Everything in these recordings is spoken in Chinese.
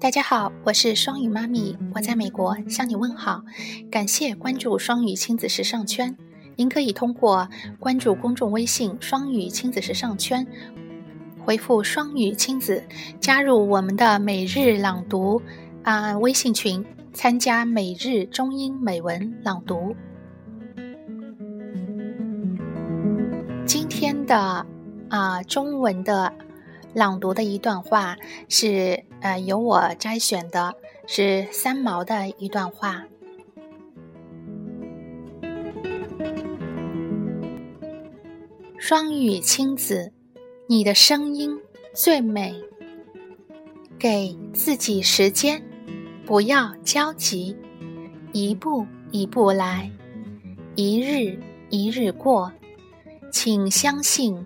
大家好，我是双语妈咪，我在美国向你问好。感谢关注双语亲子时尚圈，您可以通过关注公众微信“双语亲子时尚圈”，回复“双语亲子”，加入我们的每日朗读啊微信群，参加每日中英美文朗读。天的啊中文的。朗读的一段话是，呃，由我摘选的，是三毛的一段话。双语亲子，你的声音最美。给自己时间，不要焦急，一步一步来，一日一日过，请相信。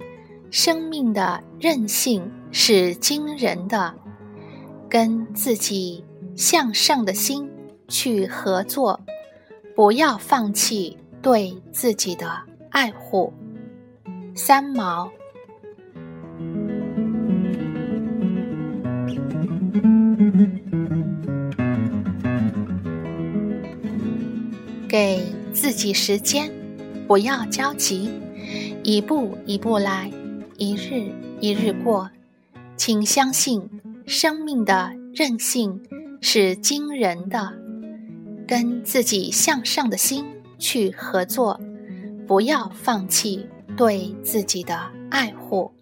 生命的韧性是惊人的，跟自己向上的心去合作，不要放弃对自己的爱护。三毛，给自己时间，不要焦急，一步一步来。一日一日过，请相信生命的韧性是惊人的。跟自己向上的心去合作，不要放弃对自己的爱护。